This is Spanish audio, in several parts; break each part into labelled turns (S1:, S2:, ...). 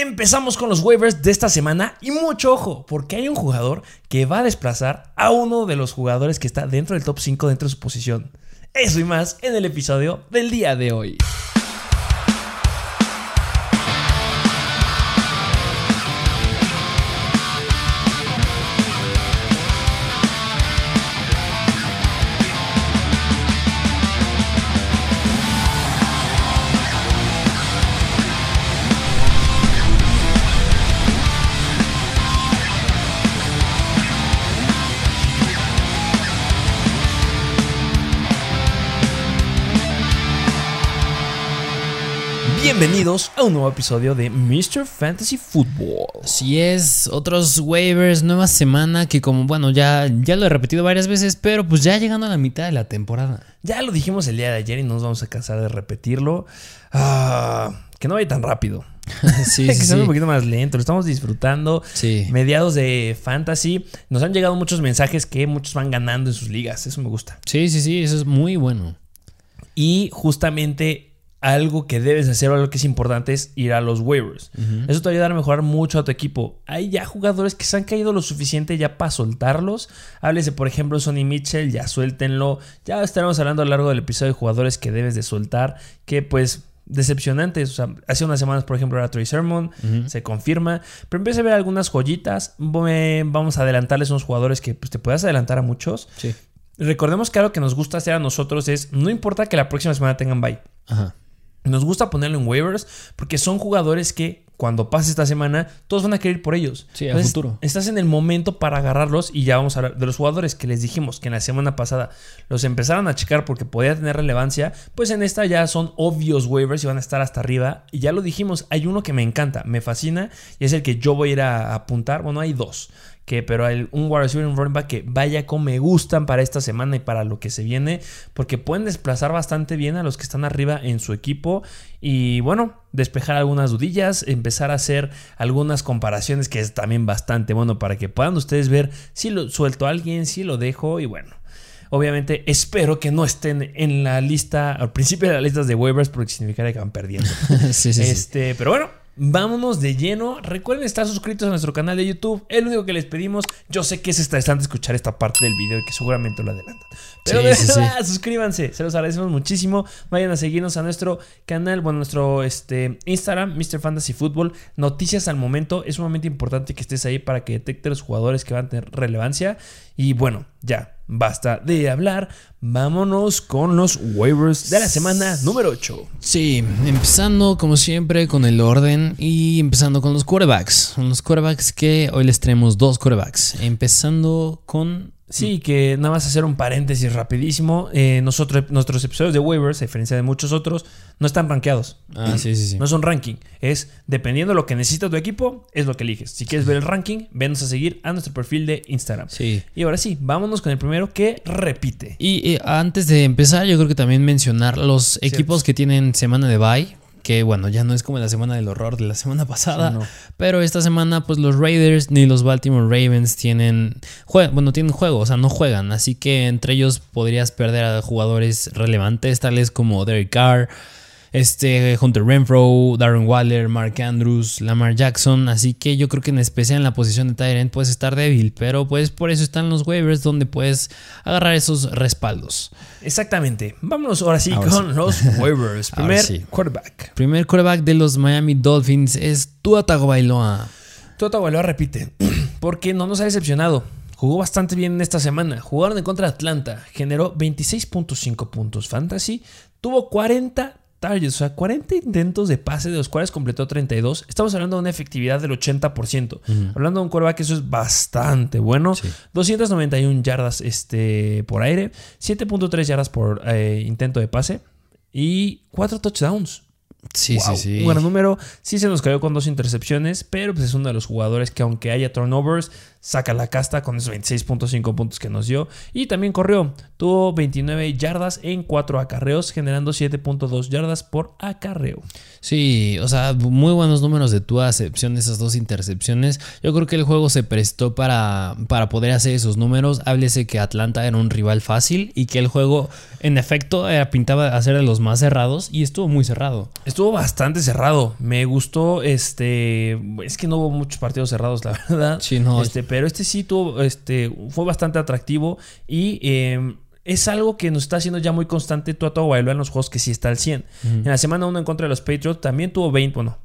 S1: Empezamos con los waivers de esta semana y mucho ojo, porque hay un jugador que va a desplazar a uno de los jugadores que está dentro del top 5 dentro de su posición. Eso y más en el episodio del día de hoy. Bienvenidos a un nuevo episodio de Mr. Fantasy Football.
S2: Si es, otros waivers, nueva semana que como, bueno, ya, ya lo he repetido varias veces, pero pues ya llegando a la mitad de la temporada.
S1: Ya lo dijimos el día de ayer y no nos vamos a cansar de repetirlo. Ah, que no vaya tan rápido.
S2: sí,
S1: que
S2: sí,
S1: sea
S2: sí.
S1: un poquito más lento, lo estamos disfrutando.
S2: Sí.
S1: Mediados de fantasy, nos han llegado muchos mensajes que muchos van ganando en sus ligas, eso me gusta.
S2: Sí, sí, sí, eso es muy bueno.
S1: Y justamente algo que debes hacer o algo que es importante es ir a los waivers. Eso te va a ayudar a mejorar mucho a tu equipo. Hay ya jugadores que se han caído lo suficiente ya para soltarlos. Háblese, por ejemplo, Sonny Mitchell, ya suéltenlo. Ya estaremos hablando a lo largo del episodio de jugadores que debes de soltar, que pues decepcionantes. O sea, hace unas semanas, por ejemplo, era Troy Sermon, se confirma. Pero empieza a ver algunas joyitas. Vamos a adelantarles unos jugadores que pues, te puedas adelantar a muchos.
S2: Sí.
S1: Recordemos que algo que nos gusta hacer a nosotros es, no importa que la próxima semana tengan bye.
S2: Ajá.
S1: Nos gusta ponerlo en waivers porque son jugadores que cuando pase esta semana todos van a querer ir por ellos.
S2: Sí, a futuro.
S1: Estás en el momento para agarrarlos y ya vamos a hablar de los jugadores que les dijimos que en la semana pasada los empezaron a checar porque podía tener relevancia. Pues en esta ya son obvios waivers y van a estar hasta arriba. Y ya lo dijimos, hay uno que me encanta, me fascina y es el que yo voy a ir a apuntar. Bueno, hay dos que pero hay un wide receiver y un running back que vaya como me gustan para esta semana y para lo que se viene, porque pueden desplazar bastante bien a los que están arriba en su equipo y bueno, despejar algunas dudillas, empezar a hacer algunas comparaciones que es también bastante bueno para que puedan ustedes ver si lo suelto a alguien, si lo dejo y bueno. Obviamente espero que no estén en la lista, al principio de las listas de waivers, porque significaría que van perdiendo.
S2: sí, sí, sí.
S1: Este, pero bueno, vámonos de lleno. Recuerden estar suscritos a nuestro canal de YouTube. El único que les pedimos, yo sé que es estresante escuchar esta parte del video y que seguramente lo adelantan. Pero
S2: Sí,
S1: de
S2: sí,
S1: suscríbanse, se los agradecemos muchísimo. Vayan a seguirnos a nuestro canal, bueno, nuestro este, Instagram, Mr. Fantasy Football. Noticias al momento, es sumamente importante que estés ahí para que detecte los jugadores que van a tener relevancia. Y bueno, ya, basta de hablar. Vámonos con los waivers de la semana número 8.
S2: Sí, empezando como siempre con el orden y empezando con los quarterbacks. Con los quarterbacks que hoy les traemos dos quarterbacks. Empezando con...
S1: Sí, que nada más hacer un paréntesis rapidísimo. Eh, nosotros, nuestros episodios de waivers, a diferencia de muchos otros, no están rankeados.
S2: Ah, sí, sí, sí.
S1: No son ranking. Es dependiendo de lo que necesita tu equipo, es lo que eliges. Si quieres ver el ranking, venos a seguir a nuestro perfil de Instagram.
S2: Sí.
S1: Y ahora sí, vámonos con el primero que repite.
S2: Y eh, antes de empezar, yo creo que también mencionar los equipos que tienen semana de bye. Que bueno, ya no es como la semana del horror de la semana pasada.
S1: Sí, no.
S2: Pero esta semana, pues los Raiders ni los Baltimore Ravens tienen. bueno, tienen juego, o sea, no juegan. Así que entre ellos podrías perder a jugadores relevantes, tales como Derek Carr. Este Hunter Renfro, Darren Waller, Mark Andrews, Lamar Jackson. Así que yo creo que en especial en la posición de Tyrant puedes estar débil. Pero pues por eso están los waivers donde puedes agarrar esos respaldos.
S1: Exactamente. Vámonos ahora sí
S2: Ahora
S1: con
S2: sí.
S1: los waivers. Primer
S2: sí.
S1: quarterback.
S2: Primer quarterback de los Miami Dolphins es Tua Tagovailoa.
S1: Toto Bailoa repite, porque no nos ha decepcionado. Jugó bastante bien en esta semana. Jugaron en contra de Atlanta. Generó 26.5 puntos fantasy. Tuvo 40 targets, o sea, 40 intentos de pase, de los cuales completó 32. Estamos hablando de una efectividad del 80%. Hablando de un quarterback, eso es bastante bueno.
S2: Sí.
S1: 291 yardas este, por aire, 7.3 yardas por eh, intento de pase y 4 touchdowns.
S2: Sí,
S1: Wow,
S2: sí, sí.
S1: Un buen número. Sí se nos cayó con dos intercepciones, pero pues es uno de los jugadores que aunque haya turnovers, saca la casta con esos 26.5 puntos que nos dio. Y también corrió. Tuvo 29 yardas en 4 acarreos, generando 7.2 yardas por acarreo.
S2: Sí, o sea, muy buenos números de tu acepción de esas dos intercepciones. Yo creo que el juego se prestó para, para poder hacer esos números. Háblese que Atlanta era un rival fácil y que el juego, en efecto, eh, pintaba a ser de los más cerrados y estuvo muy cerrado.
S1: Estuvo bastante cerrado. Me gustó, este, es que no hubo muchos partidos cerrados, la verdad.
S2: Sí, no.
S1: Este, pero este sí tuvo, este, fue bastante atractivo y eh, es algo que nos está haciendo ya muy constante Tua Tagovailoa en los juegos que sí está al 100. En la semana 1 en contra de los Patriots también tuvo 20, bueno,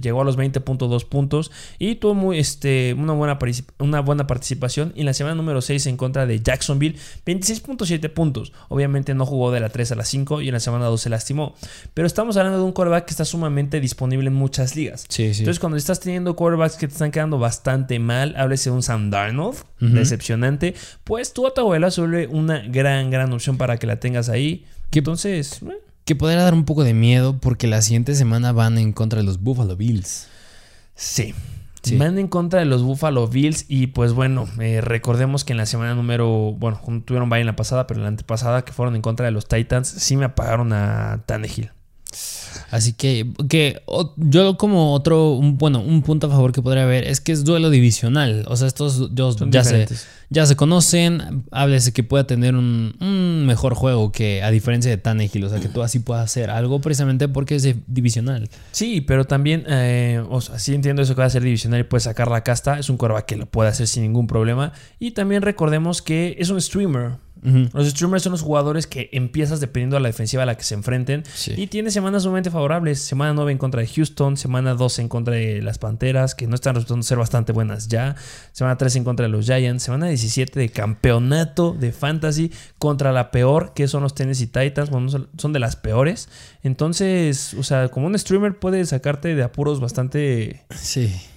S1: llegó a los 20.2 puntos y tuvo muy, este, una, buena una buena participación. Y en la semana número 6 en contra de Jacksonville, 26.7 puntos. Obviamente no jugó de la 3 a la 5 y en la semana 2 se lastimó. Pero estamos hablando de un quarterback que está sumamente disponible en muchas ligas.
S2: Sí, sí.
S1: Entonces cuando estás teniendo quarterbacks que te están quedando bastante mal, háblese de un Sam Darnold, decepcionante, pues Tua Tagovailoa vuelve una gran gran opción para que la tengas ahí. Que entonces.
S2: Eh. Que podría dar un poco de miedo porque la siguiente semana van en contra de los Buffalo Bills.
S1: Sí. Van en contra de los Buffalo Bills y pues bueno, eh, recordemos que en la semana número, bueno, tuvieron bye en la pasada, pero en la antepasada que fueron en contra de los Titans, sí me apagaron a Tannehill.
S2: Así que, que yo como otro, un, bueno, un punto a favor que podría haber es que es duelo divisional. O sea, estos dos ya se, ya se conocen. Háblese que pueda tener un, mejor juego que a diferencia de Tannehill. O sea, que tú así puedas hacer algo precisamente porque es divisional.
S1: Sí, pero también, eh, o sea, sí entiendo eso que va a ser divisional y puede sacar la casta. Es un coreback que lo puede hacer sin ningún problema. Y también recordemos que es un streamer. Los streamers son los jugadores que empiezas dependiendo de la defensiva a la que se enfrenten. Y tiene semanas sumamente favorables. Semana 9 en contra de Houston, semana 12 en contra de las Panteras, que no están resultando ser bastante buenas ya. Semana 3 en contra de los Giants. Semana 17 de campeonato de fantasy contra la peor, que son los Tennessee Titans. Bueno, son de las peores. Entonces, o sea, como un streamer puede sacarte de apuros bastante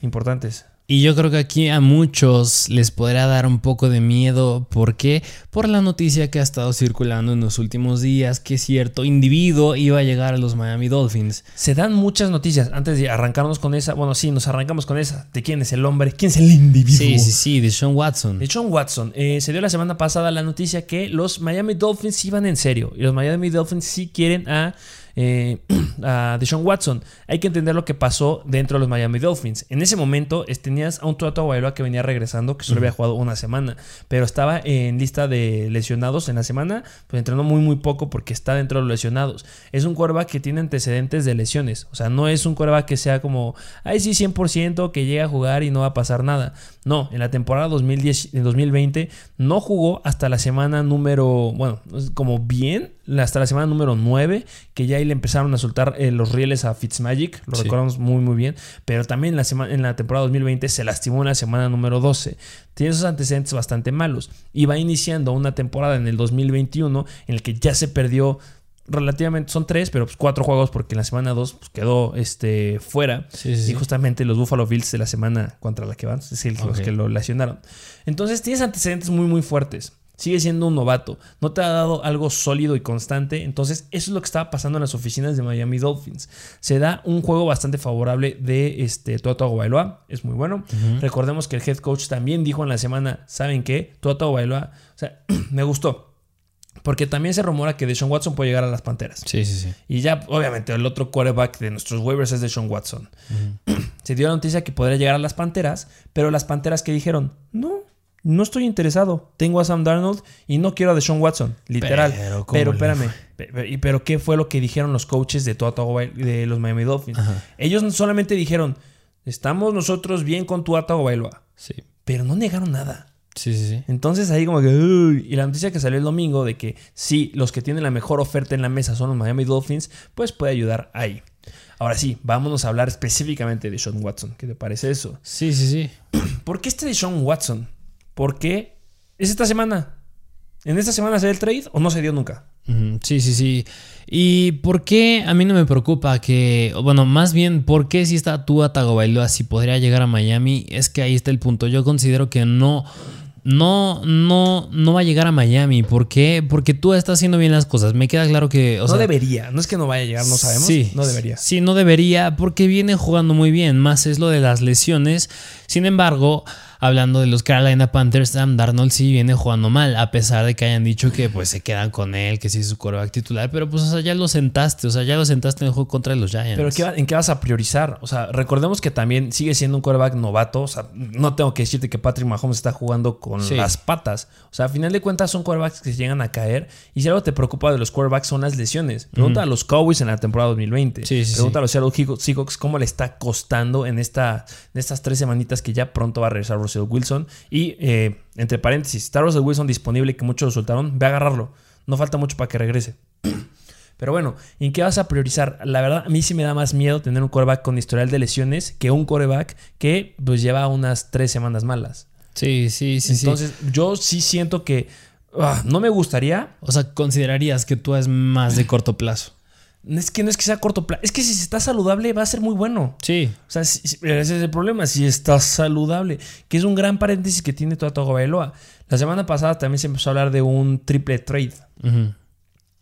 S1: importantes.
S2: Y yo creo que aquí a muchos les podrá dar un poco de miedo. ¿Por qué? Por la noticia que ha estado circulando en los últimos días que cierto individuo iba a llegar a los Miami Dolphins.
S1: Se dan muchas noticias. Antes de arrancarnos con esa, bueno, sí, nos arrancamos con esa. ¿De quién es el hombre? ¿Quién es el individuo?
S2: Sí, sí, sí, de Sean Watson.
S1: De Sean Watson. Eh, se dio la semana pasada la noticia que los Miami Dolphins iban en serio. Y los Miami Dolphins sí quieren a eh, a Deshaun Watson. Hay que entender lo que pasó dentro de los Miami Dolphins. En ese momento tenías a un Tua Tagovailoa que venía regresando, que solo había jugado una semana, pero estaba en lista de lesionados en la semana, pues entrenó muy muy poco porque está dentro de los lesionados. Es un quarterback que tiene antecedentes de lesiones, o sea, no es un quarterback que sea como, ay sí, 100% que llega a jugar y no va a pasar nada. No, en la temporada 2010, 2020 no jugó hasta la semana número, bueno, como bien, hasta la semana número 9, que ya ahí le empezaron a soltar eh, los rieles a Fitzmagic, lo recordamos muy muy bien, pero también en la, semana, en la temporada 2020 se lastimó en la semana número 12. Tiene esos antecedentes bastante malos y va iniciando una temporada en el 2021 en el que ya se perdió relativamente son tres, pero pues cuatro juegos porque en la semana dos pues, quedó este, fuera. y justamente los Buffalo Bills de la semana contra la que van, es el, los que lo lesionaron. Entonces tienes antecedentes muy, muy fuertes. Sigue siendo un novato. No te ha dado algo sólido y constante. Entonces, eso es lo que estaba pasando en las oficinas de Miami Dolphins. Se da un juego bastante favorable de este Toto Bailoa. Es muy bueno. Recordemos que el head coach también dijo en la semana: ¿Saben qué? Toto Bailoa. O sea, me gustó. Porque también se rumora que Deshaun Watson puede llegar a las Panteras.
S2: Sí, sí, sí.
S1: Y ya, obviamente, el otro quarterback de nuestros waivers es Deshaun Watson. Se dio la noticia que podría llegar a las Panteras, pero las Panteras que dijeron, no, no estoy interesado. Tengo a Sam Darnold y no quiero a Deshaun Watson, literal. Pero, pero espérame. Pero, ¿qué fue lo que dijeron los coaches de, de los Miami Dolphins? Ellos solamente dijeron, estamos nosotros bien con tu Bailoa.
S2: Sí.
S1: Pero no negaron nada.
S2: Sí, sí, sí.
S1: Entonces ahí como que... y la noticia que salió el domingo de que sí, los que tienen la mejor oferta en la mesa son los Miami Dolphins, pues puede ayudar ahí. Ahora sí, vámonos a hablar específicamente de Sean Watson. ¿Qué te parece eso?
S2: Sí, sí, sí.
S1: ¿Por qué este de Sean Watson? ¿Por qué es esta semana. ¿En esta semana se dio el trade o no se dio nunca?
S2: Sí, sí, sí. ¿Y por qué a mí no me preocupa que, bueno, más bien, ¿por qué si está Tua Tagovailoa si podría llegar a Miami? Es que ahí está el punto. Yo considero que no, no, no, no va a llegar a Miami. ¿Por qué? Porque tú estás haciendo bien las cosas. Me queda claro que.
S1: no debería. No es que no vaya a llegar, no sabemos. Sí, no debería.
S2: Sí, no debería porque viene jugando muy bien. Más es lo de las lesiones. Sin embargo, hablando de los Carolina Panthers, Sam Darnold sí viene jugando mal, a pesar de que hayan dicho que pues se quedan con él, que sí es su coreback titular, pero pues o sea, ya lo sentaste, o sea, ya lo sentaste en el juego contra los Giants.
S1: Pero ¿qué va- ¿en qué vas a priorizar? O sea, recordemos que también sigue siendo un quarterback novato. O sea, no tengo que decirte que Patrick Mahomes está jugando con
S2: Sí.
S1: las patas. O sea, a final de cuentas son quarterbacks que llegan a caer. Y si algo te preocupa de los quarterbacks son las lesiones. Pregunta a los Cowboys en la temporada 2020.
S2: Sí, sí,
S1: Pregunta a los Seattle Seahawks cómo le está costando en, esta, en estas tres semanitas que ya pronto va a regresar Russell Wilson. Y eh, entre paréntesis, está Russell Wilson disponible que muchos lo soltaron. Ve a agarrarlo. No falta mucho para que regrese. Pero bueno, ¿en qué vas a priorizar? La verdad, a mí sí me da más miedo tener un coreback con historial de lesiones que un coreback que pues lleva unas tres semanas malas.
S2: Sí, sí, sí, sí.
S1: Entonces, yo sí siento que ah, no me gustaría.
S2: O sea, considerarías que tú es más de corto plazo.
S1: Es que no es que sea corto plazo. Es que si está saludable va a ser muy bueno.
S2: Sí.
S1: O sea, si- ese es el problema. Si está saludable, que es un gran paréntesis que tiene toda Bailoa. La semana pasada también se empezó a hablar de un triple trade.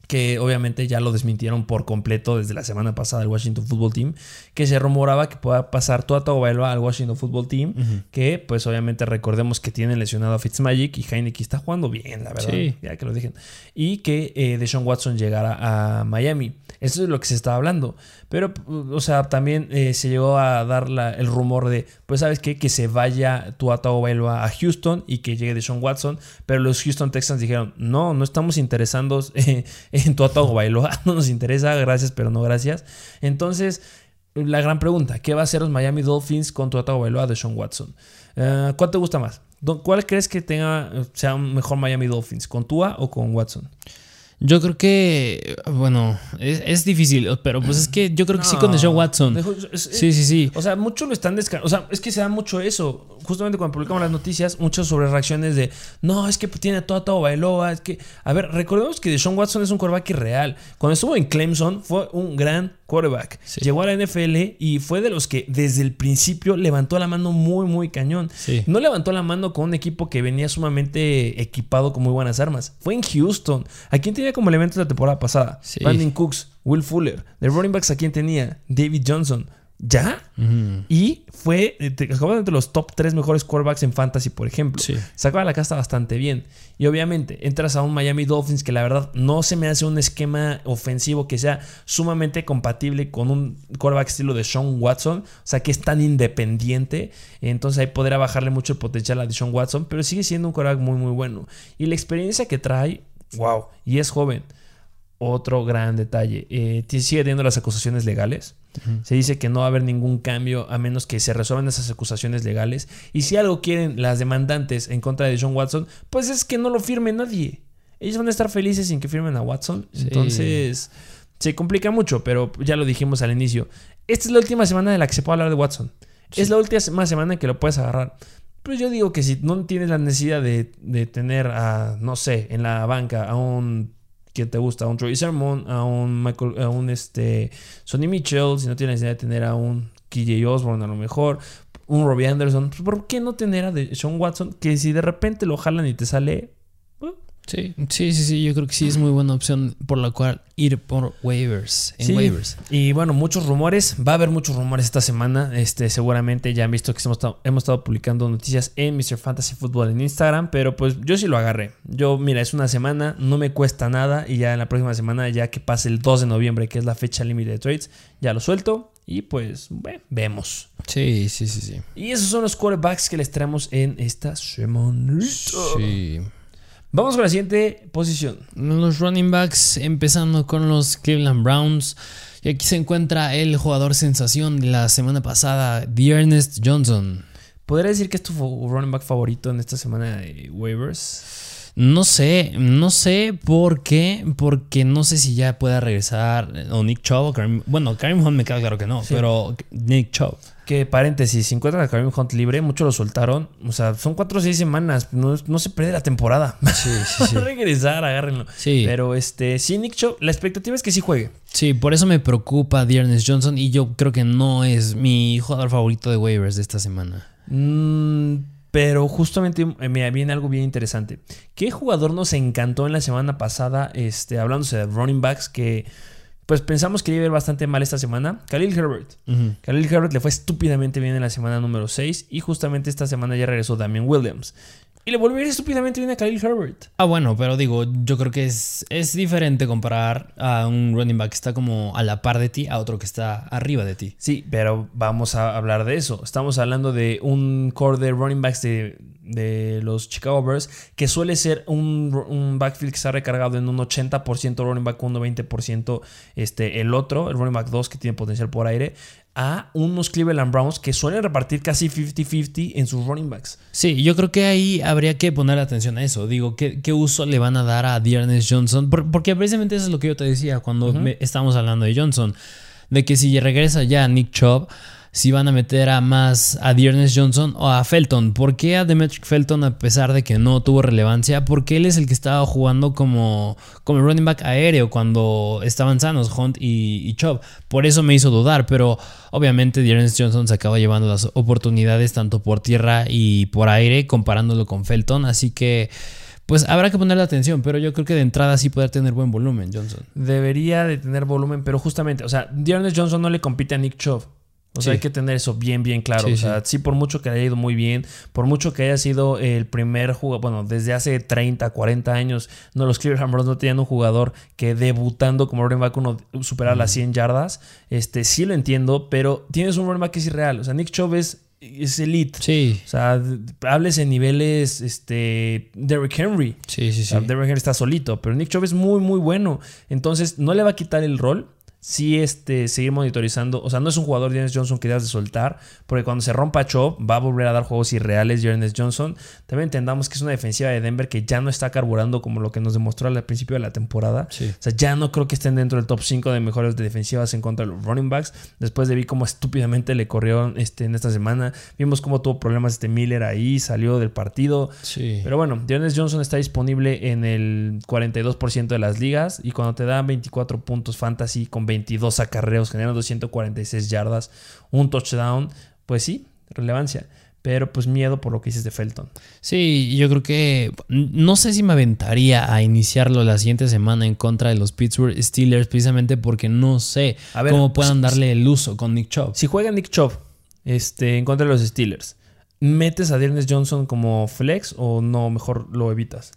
S1: Que obviamente ya lo desmintieron por completo desde la semana pasada el Washington Football Team, que se rumoraba que pueda pasar toda Tagovailoa al Washington Football Team, que pues obviamente recordemos que tienen lesionado a Fitzmagic y Heineken está jugando bien, la verdad,
S2: Sí.
S1: ya que lo dejen, y que eh, Deshaun Watson llegara a Miami. Eso es lo que se estaba hablando. Pero, o sea, también eh, se llegó a dar el rumor de, pues, ¿sabes qué? Que se vaya Tua Tagovailoa a Houston y que llegue Deshaun Watson. Pero los Houston Texans dijeron, no, no estamos interesados en Tua Tagovailoa. No nos interesa, gracias, pero no gracias. Entonces, la gran pregunta, ¿qué va a hacer los Miami Dolphins con Tua Tagovailoa a Deshaun Watson? Eh, ¿Cuál te gusta más? ¿Cuál crees que tenga, sea un mejor Miami Dolphins? ¿Con Tua o con Watson?
S2: Yo creo que, bueno, es, es difícil, pero pues es que yo creo que sí con Deshaun Watson. Sí, sí, sí.
S1: O sea, mucho lo están descartando. O sea, es que se da mucho eso. Justamente cuando publicamos las noticias, muchas sobre reacciones de no, es que tiene toda todo Bailoa. Es que, a ver, recordemos que Deshaun Watson es un quarterback irreal. Cuando estuvo en Clemson, fue un gran quarterback.
S2: Sí.
S1: Llegó a la NFL y fue de los que desde el principio levantó la mano muy, muy cañón.
S2: Sí.
S1: No levantó la mano con un equipo que venía sumamente equipado con muy buenas armas. Fue en Houston. ¿A quién tenía como elementos la temporada pasada?
S2: Sí.
S1: Brandon Cooks, Will Fuller. De running backs, ¿a quién tenía? David Johnson. ¿Ya? Y fue, eh, acabó entre los top 3 mejores quarterbacks en fantasy, por ejemplo.
S2: Sí.
S1: Sacaba la casta bastante bien. Y obviamente entras a un Miami Dolphins que la verdad no se me hace un esquema ofensivo que sea sumamente compatible con un quarterback estilo de Sean Watson. O sea, que es tan independiente. Entonces ahí podrá bajarle mucho el potencial a Deshaun Watson. Pero sigue siendo un quarterback muy, muy bueno. Y la experiencia que trae, wow. Y es joven. Otro gran detalle. Eh, sigue teniendo las acusaciones legales. Se dice que no va a haber ningún cambio a menos que se resuelvan esas acusaciones legales. Y si algo quieren las demandantes en contra de John Watson, pues es que no lo firme nadie. Ellos van a estar felices sin que firmen a Watson.
S2: Sí.
S1: Entonces, se complica mucho, pero ya lo dijimos al inicio. Esta es la última semana de la que se puede hablar de Watson.
S2: Sí.
S1: Es la última semana en que lo puedes agarrar. Pues yo digo que si no tienes la necesidad de, de tener a, no sé, en la banca a un que te gusta, a un Troy Sermon, a un Michael, a un este Sonny Mitchell, si no tienes necesidad de tener a un KJ Osborne a lo mejor, un Robbie Anderson, pues, ¿por qué no tener a Sean Watson? Que si de repente lo jalan y te sale,
S2: Sí, sí, sí, sí, yo creo que sí es muy buena opción por la cual ir por waivers, en
S1: Sí.
S2: waivers.
S1: Y bueno, muchos rumores. Va a haber muchos rumores esta semana. Este, seguramente ya han visto que hemos estado, hemos estado publicando noticias en Mr. Fantasy Football en Instagram. Pero pues yo sí lo agarré. Yo, mira, es una semana, no me cuesta nada. Y ya en la próxima semana, ya que pase el 2 de noviembre, que es la fecha límite de trades, ya lo suelto. Y pues, bueno, vemos.
S2: Sí, sí, sí, sí.
S1: Y esos son los quarterbacks que les traemos en esta semana.
S2: Sí.
S1: Vamos con la siguiente posición.
S2: Los running backs, empezando con los Cleveland Browns. Y aquí se encuentra el jugador sensación de la semana pasada, Ernest Johnson.
S1: ¿Podría decir que es tu running back favorito en esta semana de waivers?
S2: No sé, no sé por qué, porque no sé si ya pueda regresar o Nick Chubb o Kareem- Bueno, Kareem Hunt me queda claro que no,
S1: Sí.
S2: pero Nick Chubb.
S1: Que paréntesis, si encuentran a Kareem Hunt libre, muchos lo soltaron. O sea, son cuatro o seis semanas. No, no se pierde la temporada.
S2: Sí, sí, sí.
S1: Regresar, agárrenlo.
S2: Sí.
S1: Pero este, sí, Nick la expectativa es que sí juegue.
S2: Sí, por eso me preocupa Ernest Johnson y yo creo que no es mi jugador favorito de waivers de esta semana.
S1: Mm, pero justamente eh, me viene algo bien interesante. ¿Qué jugador nos encantó en la semana pasada, este, hablándose de running backs, que, pues pensamos que iba a ir bastante mal esta semana. Khalil Herbert. Khalil Herbert le fue estúpidamente bien en la semana número 6 y justamente esta semana ya regresó Damian Williams. Y le volvió a ir estúpidamente bien a Khalil Herbert.
S2: Ah, bueno, pero digo, yo creo que es, es diferente comparar a un running back que está como a la par de ti a otro que está arriba de ti.
S1: Sí, pero vamos a hablar de eso. Estamos hablando de un core de running backs de, de los Chicago Bears que suele ser un, un backfield que está recargado en un 80% running back, un 20% este, el otro, el running back 2 que tiene potencial por aire a unos Cleveland Browns que suelen repartir casi 50-50 en sus running backs.
S2: Sí, yo creo que ahí habría que poner atención a eso. Digo, ¿qué, qué uso le van a dar a Dearness Johnson? porque precisamente eso es lo que yo te decía cuando estábamos hablando de Johnson. De que si regresa ya Nick Chubb si van a meter a más a Dearness Johnson o a Felton. ¿Por qué a Demetric Felton a pesar de que no tuvo relevancia? Porque él es el que estaba jugando como, como running back aéreo cuando estaban sanos Hunt y, y Chubb. Por eso me hizo dudar, pero obviamente Dearness Johnson se acaba llevando las oportunidades tanto por tierra y por aire comparándolo con Felton. Así que... Pues habrá que ponerle atención, pero yo creo que de entrada sí puede tener buen volumen, Johnson.
S1: Debería de tener volumen, pero justamente, o sea, Dearness Johnson no le compite a Nick Chubb. O sea, hay que tener eso bien, bien claro. o sea, sí. por mucho que haya ido muy bien, por mucho que haya sido el primer jugador, bueno, desde hace 30, 40 años, no, los Cleveland Browns no tenían un jugador que debutando como running back uno superara las 100 yardas. Este, sí lo entiendo, pero tienes un running back que es irreal. O sea, Nick Chubb es, elite.
S2: Sí.
S1: O sea, hables en niveles, este, Derrick Henry.
S2: Sí, sí, sí.
S1: Derrick Henry está solito, pero Nick Chubb es muy, muy bueno. Entonces, no le va a quitar el rol sí este, seguir monitorizando. O sea, no es un jugador de Johnson que debas de soltar, porque cuando se rompa Chop va a volver a dar juegos irreales Jones Johnson. También entendamos que es una defensiva de Denver que ya no está carburando como lo que nos demostró al principio de la temporada. O sea, ya no creo que estén dentro del top 5 de mejores defensivas en contra de los running backs. Después de vi cómo estúpidamente le corrió este, en esta semana. Vimos cómo tuvo problemas este Miller ahí, salió del partido.
S2: Sí.
S1: Pero bueno, Jones Johnson está disponible en el 42% de las ligas y cuando te dan 24 puntos fantasy con 22 acarreos, generando 246 yardas, un touchdown, pues sí, relevancia. Pero pues miedo por lo que dices de Felton.
S2: Sí, yo creo que no sé si me aventaría a iniciarlo la siguiente semana en contra de los Pittsburgh Steelers, precisamente porque no sé cómo puedan pues, darle el uso con Nick Chubb.
S1: Si juega Nick Chubb este, en contra de los Steelers, ¿metes a Dearness Johnson como flex o no, mejor lo evitas?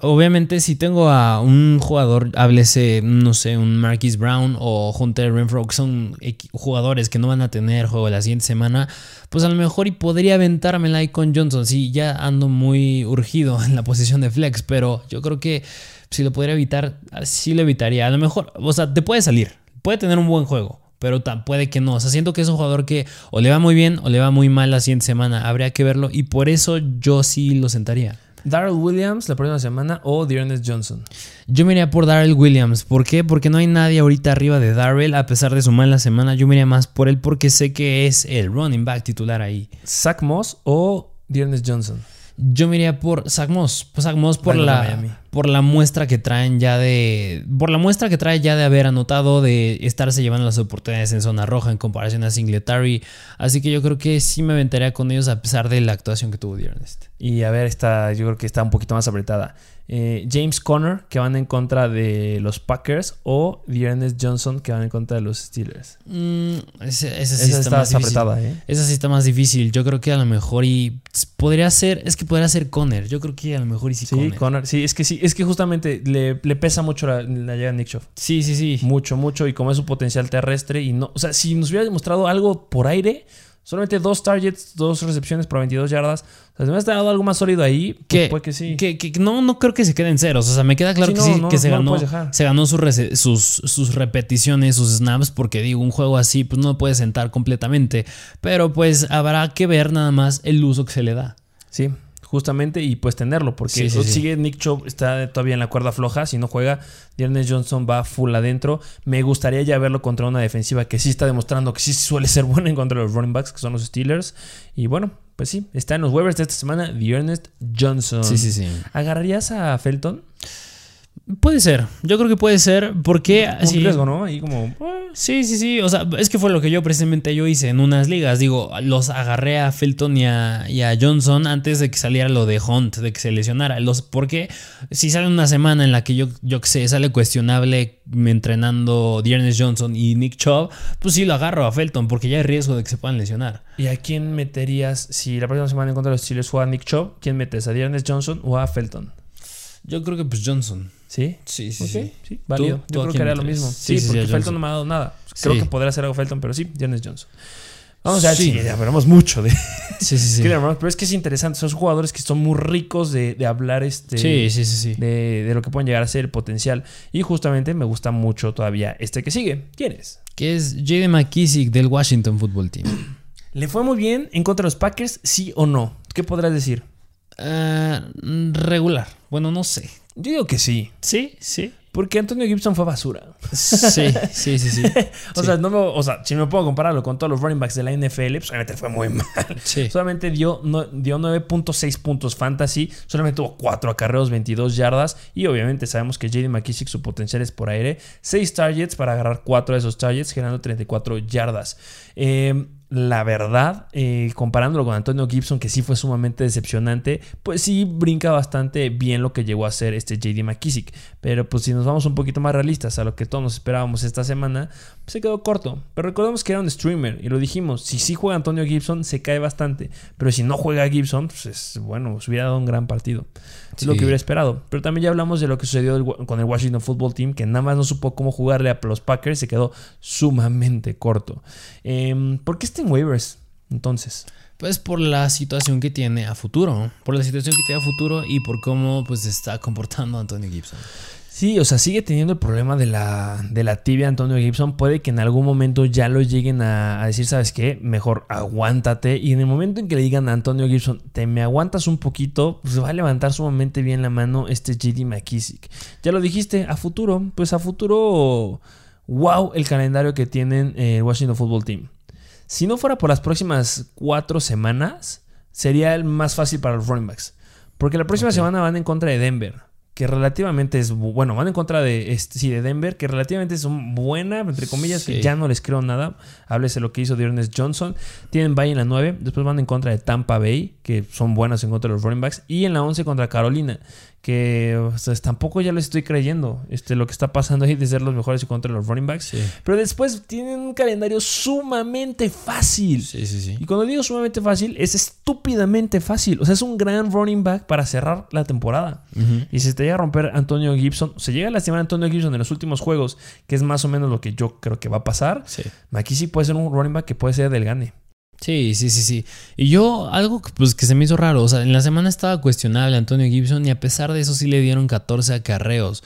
S2: Obviamente si tengo a un jugador, háblese, no sé, un Marquis Brown o Hunter Renfro, que son jugadores que no van a tener juego la siguiente semana, pues a lo mejor y podría aventármela ahí con Johnson. Sí, ya ando muy urgido en la posición de flex, pero yo creo que si lo pudiera evitar, sí lo evitaría. A lo mejor, o sea, te puede salir, puede tener un buen juego, pero puede que no. O sea, siento que es un jugador que o le va muy bien o le va muy mal la siguiente semana. Habría que verlo y por eso yo sí lo sentaría.
S1: Darrell Williams la próxima semana o Dearness Johnson.
S2: Yo me iría por Darrell Williams. ¿Por qué? Porque no hay nadie ahorita arriba de Darrell a pesar de su mala semana. Yo me iría más por él porque sé que es el running back titular ahí.
S1: Zach Moss o Dearness Johnson.
S2: Yo me iría por Zach Moss. Pues Zach Moss por la, por la muestra que traen ya de. Por la muestra que trae ya de haber anotado, de estarse llevando las oportunidades en zona roja en comparación a Singletary. Así que yo creo que sí me aventaría con ellos a pesar de la actuación que tuvo Dearness.
S1: Y a ver, está, yo creo que está un poquito más apretada. Eh, James Conner, que van en contra de los Packers, o Dearness Johnson, que van en contra de los Steelers.
S2: Mm, esa, sí está, más apretada, ¿eh? Esa sí está más difícil. Yo creo que a lo mejor y podría ser, es que podría ser Conner. Yo creo que a lo mejor y sí,
S1: sí Conner. Sí, es que sí, es que justamente le, pesa mucho la, llegada de Nick Schaff.
S2: Sí, sí, sí.
S1: Mucho, mucho. Y como es su potencial terrestre y no, o sea, si nos hubiera demostrado algo por aire, Solamente dos targets, dos recepciones por 22 yardas. O sea, si me has dado algo más sólido ahí, pues puede que sí.
S2: Que, no, no creo que se queden ceros. O sea, me queda claro que sí, que se ganó, se ganó sus, sus, repeticiones, sus snaps, porque digo, un juego así, pues no puede sentar completamente. Pero pues habrá que ver nada más el uso que se le da.
S1: Sí, justamente y pues tenerlo porque sigue Nick Chubb está todavía en la cuerda floja si no juega Dearness Johnson va full adentro me gustaría ya verlo contra una defensiva que sí está demostrando que sí suele ser buena en contra de los running backs que son los Steelers y bueno pues sí está en los waivers de esta semana Dearness Johnson
S2: sí sí sí
S1: ¿agarrarías a Felton?
S2: Puede ser, yo creo que puede ser, porque...
S1: Un
S2: sí,
S1: riesgo, ¿no? Ahí como...
S2: Sí, sí, sí. O sea, es que fue lo que yo precisamente yo hice en unas ligas. Digo, los agarré a Felton y a, y a Johnson antes de que saliera lo de Hunt, de que se lesionara. Los, porque si sale una semana en la que yo, yo que sé, sale cuestionable entrenando Dearness Johnson y Nick Chubb, pues sí lo agarro a Felton, porque ya hay riesgo de que se puedan lesionar.
S1: ¿Y a quién meterías si la próxima semana en contra de los Steelers juega Nick Chubb? ¿Quién metes? ¿A Dearness Johnson o a Felton?
S2: Yo creo que pues Johnson.
S1: ¿Sí?
S2: Sí, sí,
S1: Ok,
S2: sí.
S1: sí, válido.
S2: ¿Tú- tú
S1: Yo creo que haría lo mismo.
S2: Sí,
S1: porque Felton no me ha dado nada. Creo
S2: Sí.
S1: que podría hacer algo Felton, pero sí, Dearness Johnson. Vamos a ver
S2: Sí.
S1: si hablamos mucho de
S2: Sí, sí, sí.
S1: Pero es que es interesante. Son jugadores que son muy ricos de, de hablar este,
S2: Sí, sí, sí, sí.
S1: de, de lo que pueden llegar a ser el potencial. Y justamente me gusta mucho todavía este que sigue. ¿Quién es?
S2: Que es Jaden McKissick del Washington Football Team.
S1: ¿Le fue muy bien en contra de los Packers, sí o no? ¿Qué podrás decir?
S2: Ah, regular. Bueno, no sé.
S1: Yo digo que sí.
S2: Sí, sí.
S1: Porque Antonio Gibson fue basura.
S2: Sí, sí, sí, sí.
S1: O, sea, no me- o sea, si me puedo compararlo con todos los running backs de la NFL, pues obviamente fue muy mal.
S2: Sí.
S1: Solamente dio, no- dio 9.6 puntos fantasy, solamente tuvo 4 acarreos, 22 yardas y obviamente sabemos que JD McKissick su potencial es por aire. 6 targets para agarrar 4 de esos targets, generando 34 yardas. Eh, la verdad, eh, comparándolo con Antonio Gibson, que sí fue sumamente decepcionante, pues sí brinca bastante bien lo que llegó a ser este JD McKissick. Pero pues si nos vamos un poquito más realistas a lo que todos nos esperábamos esta semana, pues se quedó corto. Pero recordemos que era un streamer y lo dijimos, si sí juega Antonio Gibson se cae bastante. Pero si no juega Gibson, pues es, bueno, se hubiera dado un gran partido. Es lo que hubiera esperado. Pero también ya hablamos de lo que sucedió con el Washington Football Team, que nada más no supo cómo jugarle a los Packers, se quedó sumamente corto. Em, ¿Por qué está en waivers? Entonces,
S2: Pues por la situación que tiene a futuro. Por la situación que tiene a futuro y por cómo pues se está comportando Antonio Gibson.
S1: Sí, o sea, sigue teniendo el problema de la, de la tibia Antonio Gibson. Puede que en algún momento ya lo lleguen a, a decir, ¿sabes qué? Mejor aguántate. Y en el momento en que le digan a Antonio Gibson, te me aguantas un poquito, pues va a levantar sumamente bien la mano este JD McKissick. Ya lo dijiste, a futuro, pues a futuro, wow, el calendario que tienen eh, el Washington Football Team. Si no fuera por las próximas cuatro semanas, sería el más fácil para los running backs. Porque la próxima semana van en contra de Denver. Que relativamente es bu- bueno, van en contra de este, sí, de Denver, que relativamente es un buena, entre comillas, que ya no les creo nada. Háblese lo que hizo Dearness Johnson. Tienen Bay en la 9, después van en contra de Tampa Bay, que son buenas en contra de los running backs, y en la 11 contra Carolina, que o sea, tampoco ya les estoy creyendo este, lo que está pasando ahí de ser los mejores contra los running backs.
S2: Sí.
S1: Pero después tienen un calendario sumamente fácil.
S2: Sí, sí, sí.
S1: Y cuando digo sumamente fácil, es estúpidamente fácil. O sea, es un gran running back para cerrar la temporada. Y si te llega a romper Antonio Gibson, se llega a lastimar Antonio Gibson en los últimos juegos, que es más o menos lo que yo creo que va a pasar.
S2: Sí.
S1: McKissick puede ser un running back que puede ser del gane.
S2: Sí, sí, sí, sí. Y yo, algo que, pues, que se me hizo raro, o sea, en la semana estaba cuestionable Antonio Gibson y a pesar de eso sí le dieron 14 acarreos.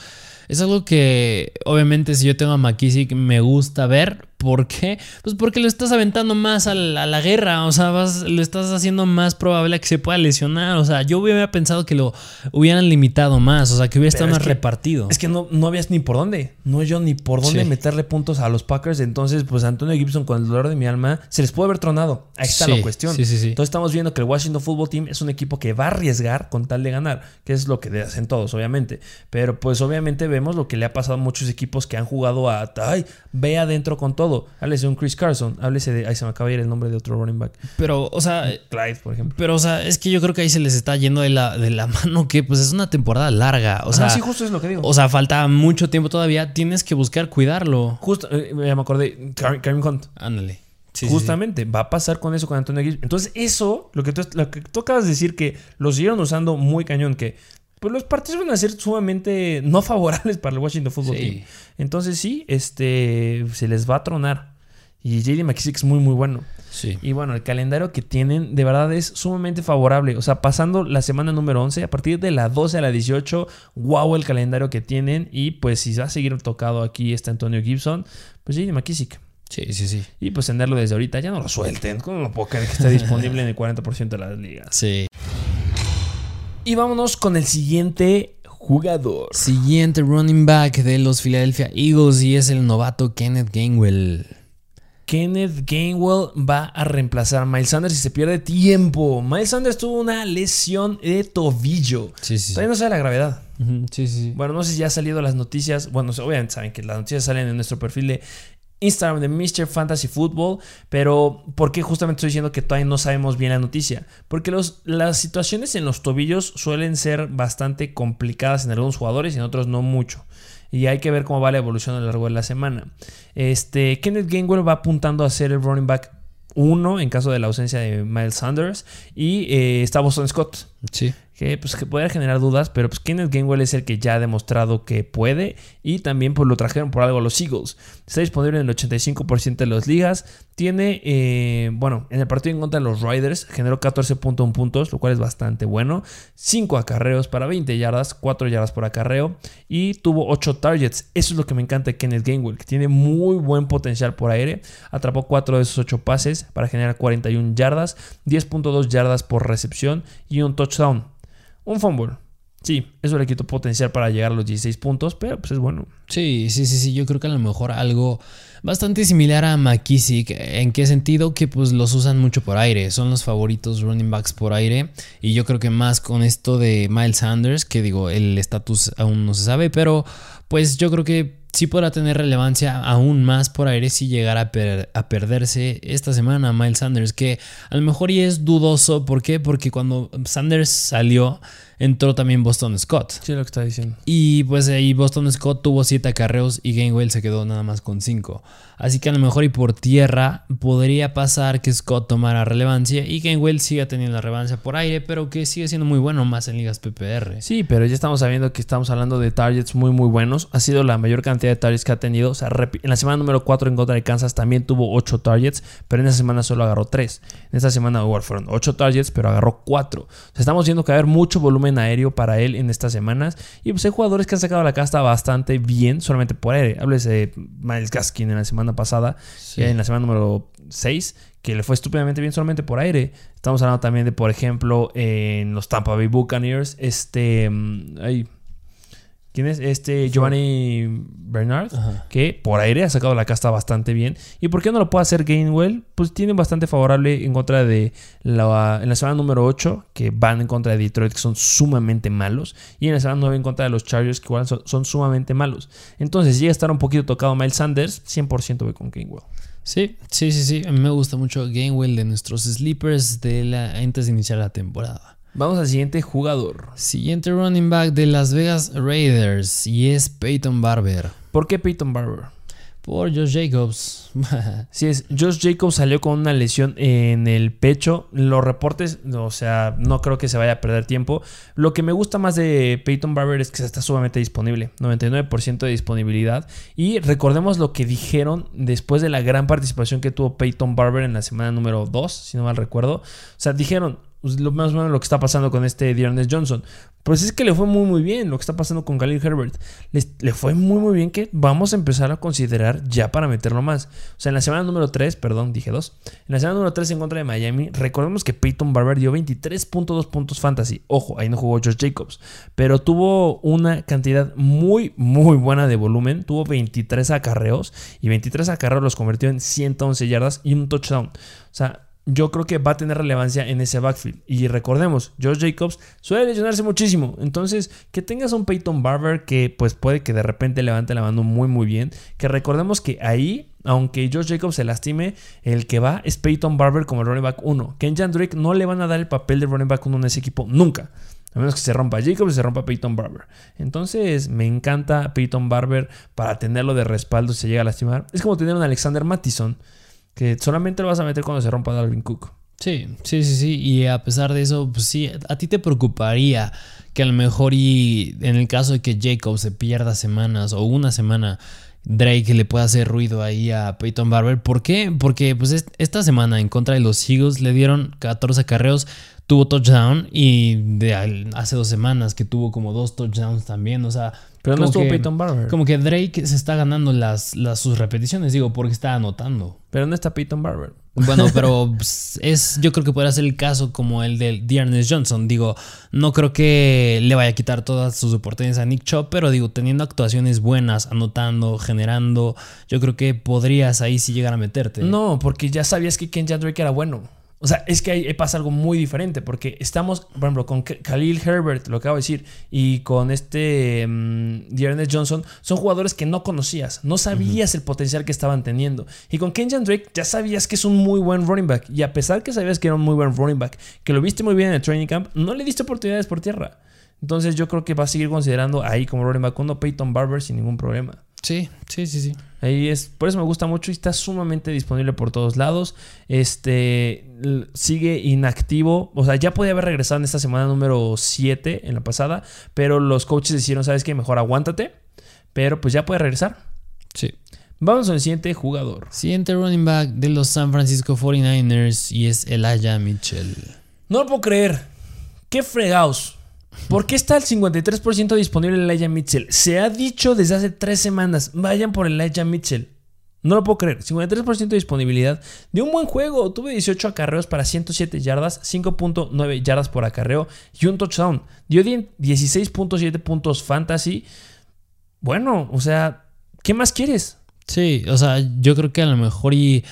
S2: Es algo que, obviamente, si yo tengo a McKissick, me gusta ver. ¿Por qué? Pues porque lo estás aventando más a la, a la guerra, o sea, vas, lo estás haciendo más probable a que se pueda lesionar. O sea, yo hubiera pensado que lo hubieran limitado más, o sea, que hubiera
S1: Pero
S2: estado
S1: es
S2: más
S1: que-
S2: repartido.
S1: Es que no, no habías ni por dónde. No yo ni por dónde
S2: Sí.
S1: meterle puntos a los Packers. Entonces, pues Antonio Gibson, con el dolor de mi alma, se les puede haber tronado. Ahí está
S2: Sí,
S1: la cuestión.
S2: sí, sí, sí.
S1: Entonces estamos viendo que el Washington Football Team es un equipo que va a arriesgar con tal de ganar, que es lo que hacen todos, obviamente. Pero pues obviamente vemos lo que le ha pasado a muchos equipos que han jugado a, ay, ve adentro con todo. Háblese de un Chris Carson, háblese de, ay, se me acaba de ir el nombre de otro running back.
S2: Pero, o sea,
S1: Clyde, por ejemplo.
S2: pero, o sea, es que yo creo que ahí se les está yendo de la, de la mano que, pues, es una temporada larga. O sea,
S1: Ah, sí, justo es lo que digo.
S2: O sea, falta mucho tiempo todavía. Tienes que buscar cuidarlo.
S1: Justo, eh, ya me acordé, Kareem Hunt.
S2: Ándale. Sí, sí,
S1: Justamente, va a pasar con eso con Antonio Gibson. Entonces, eso, lo que, tú, lo que tú acabas de decir, que lo siguieron usando muy cañón, que pues los partidos van a ser sumamente no favorables para el Washington. Football
S2: Sí.
S1: Team. Entonces, sí, este, se les va a tronar. Y JD McKissick es muy, muy bueno.
S2: Sí.
S1: Y bueno, el calendario que tienen de verdad es sumamente favorable. O sea, pasando la semana número 11, a partir de la 12 a la 18, wow el calendario que tienen. Y pues si va a seguir tocado aquí este Antonio Gibson, pues JD McKissick.
S2: Sí, sí, sí.
S1: Y pues tenerlo desde ahorita, ya no lo suelten. ¿Cómo no puedo creer que esté disponible en el 40% de las ligas?
S2: Sí.
S1: Y vámonos con el siguiente jugador.
S2: Siguiente running back de los Philadelphia Eagles y es el novato Kenneth Gainwell.
S1: Kenneth Gainwell va a reemplazar a Miles Sanders y se pierde tiempo. Miles Sanders tuvo una lesión de tobillo.
S2: Sí, sí.
S1: Todavía no sabe la gravedad.
S2: Ujú, Sí, sí, sí.
S1: Bueno, no sé si ya han salido las noticias. Bueno, obviamente saben que las noticias salen en nuestro perfil de Instagram de Mr. Fantasy Football. Pero, ¿por qué justamente estoy diciendo que todavía no sabemos bien la noticia? Porque los, las situaciones en los tobillos suelen ser bastante complicadas en algunos jugadores y en otros no mucho. Y hay que ver cómo va la evolución a lo largo de la semana. Este, Kenneth Gainwell va apuntando a ser el running back 1 en caso de la ausencia de Miles Sanders. Y eh, está Boston Scott
S2: Sí.
S1: Que, pues, que podría generar dudas, pero pues Kenneth Gainwell es el que ya ha demostrado que puede y también pues lo trajeron por algo a los Eagles. Está disponible en el 85% de las ligas. Tiene, eh, bueno, en el partido en contra de los Riders generó 14.1 puntos, lo cual es bastante bueno. 5 acarreos para 20 yardas, 4 yardas por acarreo y tuvo 8 targets. Eso es lo que me encanta de Kenneth Gainwell, que tiene muy buen potencial por aire. Atrapó 4 de esos 8 pases para generar 41 yardas, 10.2 yardas por recepción y un touchdown. Un fumble. Sí, eso le quitó potencial para llegar a los 16 puntos, pero pues es bueno.
S2: Sí, sí, sí, sí. Yo creo que a lo mejor algo bastante similar a McKissick. ¿En qué sentido? Que pues los usan mucho por aire. Son los favoritos running backs por aire. Y yo creo que más con esto de Miles Sanders, que digo, el estatus aún no se sabe, pero pues yo creo que sí podrá tener relevancia aún más por aire si llegara a, per- a perderse esta semana Miles Sanders, que a lo mejor y es dudoso. ¿Por qué? Porque cuando Sanders salió, entró también Boston Scott.
S1: Sí, lo que está diciendo.
S2: Y pues ahí Boston Scott tuvo 7 acarreos y Gainwell se quedó nada más con 5. Así que a lo mejor y por tierra podría pasar que Scott tomara relevancia y Gainwell siga teniendo relevancia por aire, pero que sigue siendo muy bueno más en ligas PPR.
S1: Sí, pero ya estamos sabiendo que estamos hablando de targets muy, muy buenos. Ha sido la mayor cantidad de targets que ha tenido. O sea, en la semana número 4 en contra de Kansas también tuvo 8 targets, pero en esa semana solo agarró 3. En esta semana fueron 8 targets, pero agarró 4. O sea, estamos viendo que va a haber mucho volumen aéreo para él en estas semanas. Y pues hay jugadores que han sacado la casta bastante bien, solamente por aire. Háblese de Miles Gaskin en la semana pasada,
S2: Sí.
S1: y en la semana número 6, que le fue estúpidamente bien solamente por aire. Estamos hablando también de, por ejemplo, en los Tampa Bay Buccaneers, este... mm, ay, ¿Quién es? Este Giovanni Bernard,
S2: Ajá.
S1: que por aire ha sacado la casta bastante bien. ¿Y por qué no lo puede hacer Gainwell? Pues tiene bastante favorable en contra de la, en la semana número 8, que van en contra de Detroit, que son sumamente malos. Y en la semana 9 en contra de los Chargers, que igual son, son sumamente malos. Entonces, llega a estar un poquito tocado Miles Sanders, 100% voy con Gainwell.
S2: Sí, sí, sí, sí. A mí me gusta mucho Gainwell de nuestros sleepers de la, antes de iniciar la temporada.
S1: Vamos al siguiente jugador.
S2: Siguiente running back de Las Vegas Raiders y es Peyton Barber.
S1: ¿Por qué Peyton Barber?
S2: Por Josh Jacobs.
S1: Si es, Josh Jacobs salió con una lesión en el pecho. Los reportes, o sea, no creo que se vaya a perder tiempo. Lo que me gusta más de Peyton Barber es que está sumamente disponible. 99% de disponibilidad. Y recordemos lo que dijeron después de la gran participación que tuvo Peyton Barber en la semana número 2, si no mal recuerdo. O sea, dijeron, pues, lo más o menos lo que está pasando con este Dearness Johnson. Pues es que le fue muy muy bien lo que está pasando con Khalil Herbert. Les- le fue muy muy bien que vamos a empezar a considerar ya para meterlo más. O sea, en la semana número 3, perdón, dije 2. En la semana número 3 en contra de Miami, recordemos que Peyton Barber dio 23.2 puntos fantasy. Ojo, ahí no jugó Josh Jacobs. Pero tuvo una cantidad muy muy buena de volumen. Tuvo 23 acarreos y 23 acarreos los convirtió en 111 yardas y un touchdown. O sea, yo creo que va a tener relevancia en ese backfield. Y recordemos, Josh Jacobs suele lesionarse muchísimo. Entonces, que tengas un Peyton Barber que pues puede que de repente levante la mano muy muy bien. Que recordemos que ahí, aunque Josh Jacobs se lastime, el que va es Peyton Barber como el running back 1. Kenjan Drake no le van a dar el papel de running back 1 en ese equipo nunca. A menos que se rompa Jacobs y se rompa Peyton Barber. Entonces, me encanta Peyton Barber para tenerlo de respaldo si se llega a lastimar. Es como tener un Alexander Mattison. Que solamente lo vas a meter cuando se rompa Dalvin Cook.
S2: Sí, sí, sí, sí. Y a pesar de eso, pues sí, a ti te preocuparía que a lo mejor y en el caso de que Jacob se pierda semanas o una semana, Drake le pueda hacer ruido ahí a Peyton Barber. ¿Por qué? Porque pues es- esta semana en contra de los Eagles le dieron 14 carreos, tuvo touchdown y de hace dos semanas que tuvo como dos touchdowns también. O sea,
S1: Pero no estuvo
S2: que-
S1: Peyton Barber.
S2: Como que Drake se está ganando las, las, sus repeticiones, digo, porque está anotando.
S1: Pero no está Peyton Barber.
S2: Bueno, pero pues, es, yo creo que podría ser el caso como el de Dearness Johnson. Digo, no creo que le vaya a quitar todas sus oportunidades a Nick Chubb, pero digo, teniendo actuaciones buenas, anotando, generando, yo creo que podrías ahí sí llegar a meterte.
S1: No, porque ya sabías que Kenyan Drake era bueno. O sea, es que ahí pasa algo muy diferente, porque estamos, por ejemplo, con Khalil Herbert, lo acabo de decir, y con este um, Dearness Johnson, son jugadores que no conocías, no sabías el potencial que estaban teniendo. Y con Kenyan Drake ya sabías que es un muy buen running back, y a pesar que sabías que era un muy buen running back, que lo viste muy bien en el training camp, no le diste oportunidades por tierra. Entonces yo creo que va a seguir considerando ahí como running back uno Peyton Barber sin ningún problema.
S2: Sí, sí, sí, sí.
S1: Ahí es, por eso me gusta mucho y está sumamente disponible por todos lados. Este sigue inactivo, o sea, ya podía haber regresado en esta semana número 7 en la pasada, pero los coaches decidieron, ¿sabes qué? Mejor aguántate, pero pues ya puede regresar.
S2: Sí.
S1: Vamos al siguiente jugador.
S2: Siguiente running back de los San Francisco 49ers y es Elijah Mitchell.
S1: No lo puedo creer. ¿Qué fregados? ¿Por qué está el 53% disponible en Elijah Mitchell? Se ha dicho desde hace tres semanas, vayan por Elijah Mitchell. No lo puedo creer. 53% de disponibilidad de un buen juego. Tuve 18 acarreos para 107 yardas, 5.9 yardas por acarreo y un touchdown. Dio 10 16.7 puntos fantasy. Bueno, o sea, ¿qué más quieres?
S2: Sí, o sea, yo creo que a lo mejor y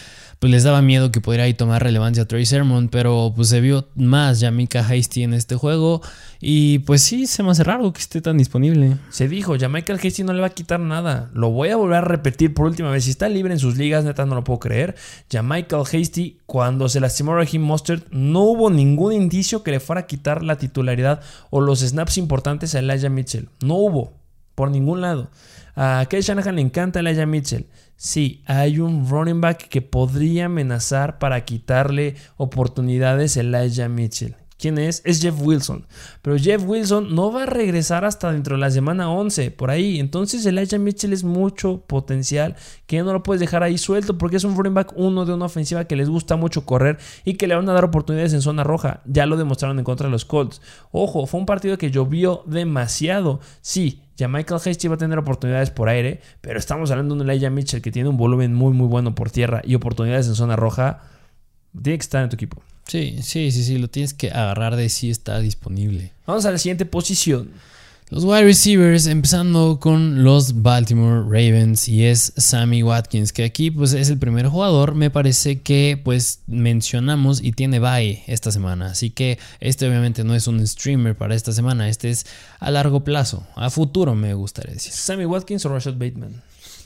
S2: pues les daba miedo que pudiera ahí tomar relevancia a Trey Sermon, pero pues se vio más Yamika Hasty en este juego y pues sí, se me hace raro que esté tan disponible.
S1: Se dijo, Michael Hasty no le va a quitar nada. Lo voy a volver a repetir por última vez. Si está libre en sus ligas, neta, no lo puedo creer. Michael Hasty, cuando se lastimó Raheem Mostert, no hubo ningún indicio que le fuera a quitar la titularidad o los snaps importantes a Elijah Mitchell. No hubo, por ningún lado. A Kyle Shanahan le encanta Elijah Mitchell. Sí, hay un running back que podría amenazar para quitarle oportunidades a Elijah Mitchell. ¿Quién es? Es Jeff Wilson. Pero Jeff Wilson no va a regresar hasta dentro de la semana 11, por ahí. Entonces Elijah Mitchell es mucho potencial que no lo puedes dejar ahí suelto porque es un running back uno de una ofensiva que les gusta mucho correr y que le van a dar oportunidades en zona roja. Ya lo demostraron en contra de los Colts. Ojo, fue un partido que llovió demasiado. Sí, ya Michael Hasty va a tener oportunidades por aire, pero estamos hablando de un Elijah Mitchell que tiene un volumen muy muy bueno por tierra y oportunidades en zona roja. Tiene que estar en tu equipo.
S2: Sí, sí, sí, sí, lo tienes que agarrar de si está disponible.
S1: Vamos a la siguiente posición.
S2: Los wide receivers, empezando con los Baltimore Ravens y es Sammy Watkins, que aquí pues es el primer jugador, me parece que pues mencionamos y tiene bye esta semana, así que este obviamente no es un streamer para esta semana, este es a largo plazo, a futuro me gustaría decir.
S1: Sammy Watkins o Rashad Bateman.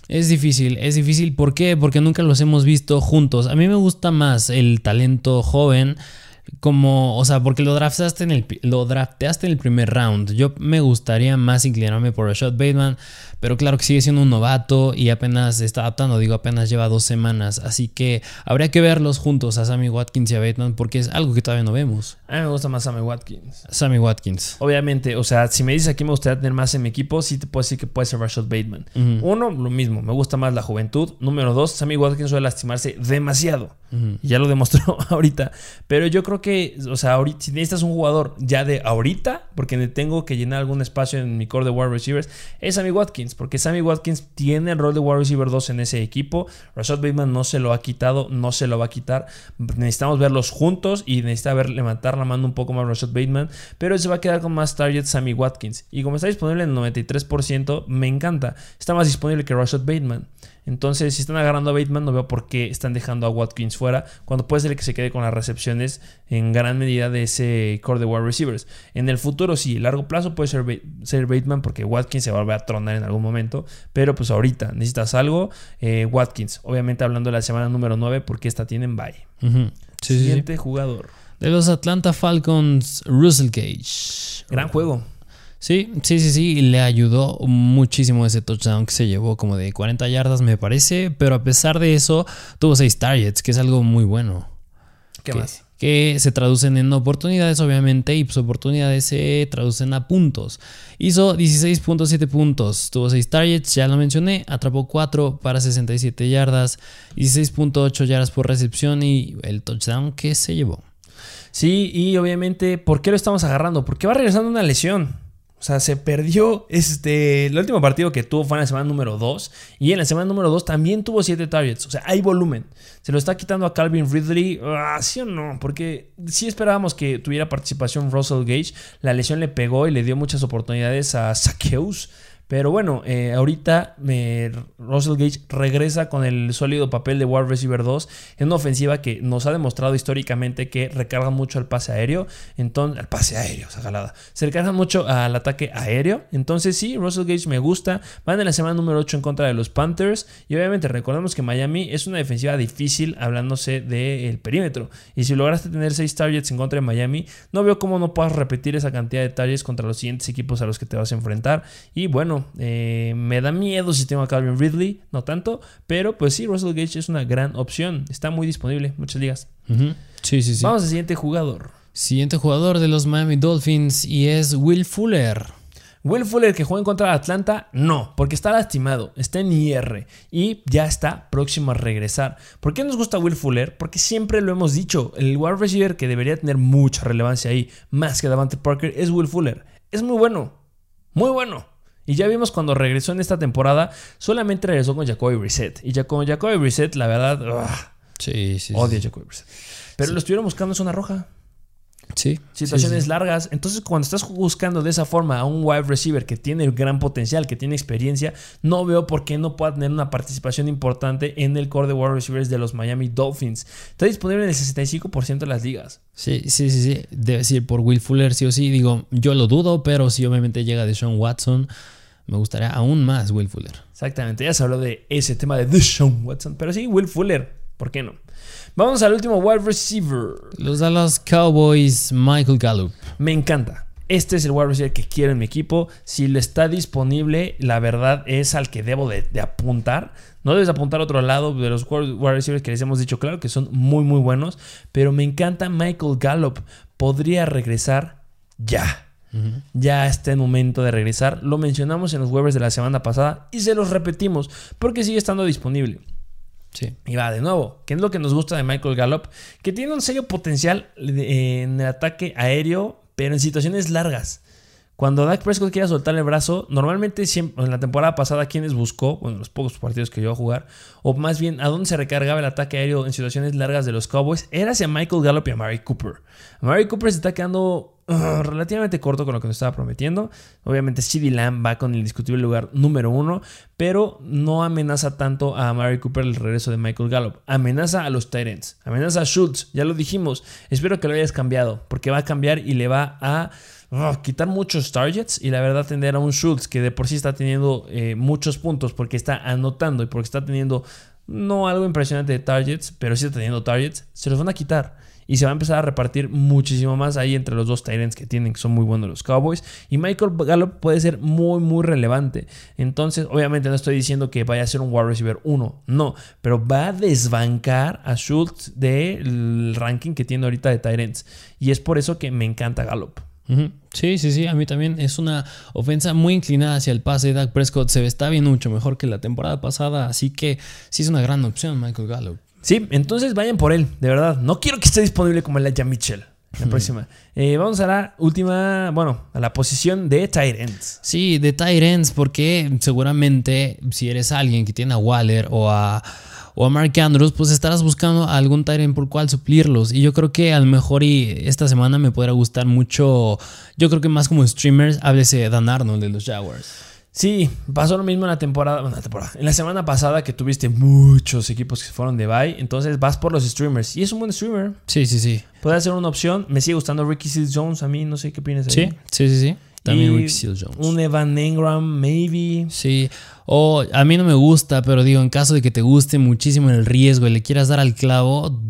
S2: Es difícil, es difícil, ¿por qué? Porque nunca los hemos visto juntos. A mí me gusta más el talento joven como, o sea, porque lo draftaste en el lo drafteaste en el primer round. Yo me gustaría más inclinarme por Rashad Bateman, pero claro que sigue siendo un novato y apenas está adaptando, digo, apenas lleva dos semanas, así que habría que verlos juntos a Sammy Watkins y a Bateman porque es algo que todavía no vemos.
S1: A mí me gusta más Sammy Watkins.
S2: Sammy Watkins.
S1: Obviamente, o sea, si me dices aquí me gustaría tener más en mi equipo, sí te puedo decir que puede ser Rashad Bateman. Uno, lo mismo, me gusta más la juventud. Número dos, Sammy Watkins suele lastimarse demasiado. Y ya lo demostró ahorita. Pero yo creo que, o sea, ahorita, si necesitas un jugador ya de ahorita, porque tengo que llenar algún espacio en mi core de wide receivers, es Sammy Watkins. Porque Sammy Watkins tiene el rol de wide receiver 2 en ese equipo. Rashad Bateman no se lo ha quitado, no se lo va a quitar. Necesitamos verlos juntos y necesita ver, levantar la mano un poco más Rashad Bateman. Pero se va a quedar con más targets Sammy Watkins. Y como está disponible en 93%, me encanta. Está más disponible que Rashad Bateman. Entonces, si están agarrando a Bateman, no veo por qué están dejando a Watkins fuera, cuando puede ser que se quede con las recepciones en gran medida de ese core de wide receivers. En el futuro, sí, a largo plazo puede ser, ser Bateman, porque Watkins se va a volver a tronar en algún momento, pero pues ahorita necesitas algo. eh, Watkins, obviamente hablando de la semana número 9, porque esta tienen bye.
S2: Ujú. Sí, sí, sí.
S1: Siguiente jugador.
S2: De los Atlanta Falcons, Russell Gage.
S1: Gran juego.
S2: Sí, sí, sí, sí, le ayudó muchísimo ese touchdown que se llevó como de 40 yardas me parece, pero a pesar de eso tuvo 6 targets, que es algo muy bueno.
S1: ¿Qué
S2: que,
S1: más?
S2: Que se traducen en oportunidades obviamente y pues oportunidades se traducen a puntos. Hizo 16.7 puntos, tuvo 6 targets, ya lo mencioné, atrapó 4 para 67 yardas, 16.8 yardas por recepción y el touchdown que se llevó.
S1: Sí, y obviamente, ¿por qué lo estamos agarrando? Porque va regresando una lesión. Sea, se perdió este. El último partido que tuvo fue en la semana número 2. Y en la semana número 2 también tuvo 7 targets. O sea, hay volumen. Se lo está quitando a Calvin Ridley. Ah, ¿Sí o no? Porque sí esperábamos que tuviera participación Russell Gage. La lesión le pegó y le dio muchas oportunidades a Saqueus. Pero bueno, eh, ahorita eh, Russell Gage regresa con el sólido papel de wide receiver 2 en una ofensiva que nos ha demostrado históricamente que recarga mucho al pase aéreo. Entonces, al pase aéreo. Se recarga mucho al ataque aéreo. Entonces, sí, Russell Gage me gusta. Van en la semana número 8 en contra de los Panthers. Y obviamente, recordemos que Miami es una defensiva difícil hablándose del perímetro. Y si lograste tener 6 targets en contra de Miami, no veo cómo no puedas repetir esa cantidad de targets contra los siguientes equipos a los que te vas a enfrentar. Y bueno, eh, me da miedo si tengo a Calvin Ridley, no tanto, pero pues sí, Russell Gage es una gran opción. Está muy disponible, muchas ligas.
S2: Sí, sí, sí.
S1: Vamos al siguiente jugador.
S2: Siguiente jugador de los Miami Dolphins y es Will Fuller.
S1: Will Fuller que juega en contra de Atlanta, no, porque está lastimado, está en IR y ya está próximo a regresar. ¿Por qué nos gusta Will Fuller? Porque siempre lo hemos dicho, el wide receiver que debería tener mucha relevancia ahí, más que Davante Parker, es Will Fuller. Es muy bueno, muy bueno. Y ya vimos cuando regresó en esta temporada, solamente regresó con Jacoby Brissett. Y ya con Jacoby Brissett, la verdad, ah,
S2: Sí, sí.
S1: odio a
S2: sí.
S1: Jacoby Brissett. Pero lo estuvieron buscando en zona roja.
S2: Sí.
S1: Situaciones
S2: sí, sí.
S1: largas. Entonces, cuando estás buscando de esa forma a un wide receiver que tiene gran potencial, que tiene experiencia, no veo por qué no pueda tener una participación importante en el core de wide receivers de los Miami Dolphins. Está disponible en el 65% de las ligas.
S2: Sí, sí, sí, sí. Debe ser por Will Fuller, sí o sí. Digo, yo lo dudo, pero si obviamente llega de Sean Watson, me gustaría aún más Will Fuller.
S1: Exactamente, ya se habló de ese tema de Deshaun Watson. Pero sí, Will Fuller, ¿por qué no? Vamos al último wide receiver.
S2: Los Dallas Cowboys, Michael Gallup.
S1: Me encanta. Este es el wide receiver que quiero en mi equipo. Si le está disponible, la verdad es al que debo de, de apuntar. No debes apuntar a otro lado de los wide receivers que les hemos dicho, claro que son muy, muy buenos. Pero me encanta Michael Gallup. Podría regresar ya. Ya está el momento de regresar. Lo mencionamos en los waivers de la semana pasada y se los repetimos porque sigue estando disponible.
S2: Sí.
S1: Y va de nuevo, ¿qué es lo que nos gusta de Michael Gallup? Que tiene un serio potencial en el ataque aéreo, pero en situaciones largas. Cuando Dak Prescott quiera soltar el brazo, normalmente siempre, en la temporada pasada, ¿quiénes buscó? Bueno, los pocos partidos que yo a jugar, o más bien, ¿a dónde se recargaba el ataque aéreo en situaciones largas de los Cowboys? Era hacia Michael Gallup y a Mary Cooper. Mary Cooper se está quedando uh, relativamente corto con lo que nos estaba prometiendo. Obviamente, CD Lamb va con el indiscutible lugar número uno, pero no amenaza tanto a Mary Cooper el regreso de Michael Gallup. Amenaza a los Tyrants, amenaza a Schultz, ya lo dijimos. Espero que lo hayas cambiado, porque va a cambiar y le va a uh, quitar muchos targets y la verdad tender a un Schultz que de por sí está teniendo eh, muchos puntos porque está anotando y porque está teniendo no algo impresionante de targets, pero sí está teniendo targets, se los van a quitar. Y se va a empezar a repartir muchísimo más ahí entre los dos Tyrants que tienen, que son muy buenos los Cowboys. Y Michael Gallup puede ser muy, muy relevante. Entonces, obviamente no estoy diciendo que vaya a ser un wide receiver 1, no. Pero va a desbancar a Schultz del ranking que tiene ahorita de Tyrants. Y es por eso que me encanta Gallup.
S2: Sí, sí, sí. A mí también es una ofensa muy inclinada hacia el pase. Dak Prescott se está bien mucho mejor que la temporada pasada. Así que sí es una gran opción, Michael Gallup.
S1: Sí, entonces vayan por él, de verdad. No quiero que esté disponible como Elijah Mitchell. La próxima. Eh, vamos a la última, bueno, a la posición de tight ends.
S2: Sí, de tight ends, porque seguramente si eres alguien que tiene a Waller o a, o a Mark Andrews, pues estarás buscando algún end por cual suplirlos. Y yo creo que a lo mejor y esta semana me podrá gustar mucho, yo creo que más como streamers, háblese Dan Arnold de los Jaguars.
S1: Sí, pasó lo mismo en la temporada, bueno, la temporada, en la semana pasada que tuviste muchos equipos que se fueron de bye, entonces vas por los streamers y es un buen streamer.
S2: Sí, sí, sí.
S1: Puede ser una opción. Me sigue gustando Ricky Seals Jones a mí, no sé qué opinas.
S2: Sí,
S1: ahí.
S2: sí, sí, sí. También
S1: Y
S2: Rick Seals Jones.
S1: Un Evan Engram, maybe.
S2: Sí, o a mí no me gusta, pero digo, en caso de que te guste muchísimo el riesgo y le quieras dar al clavo,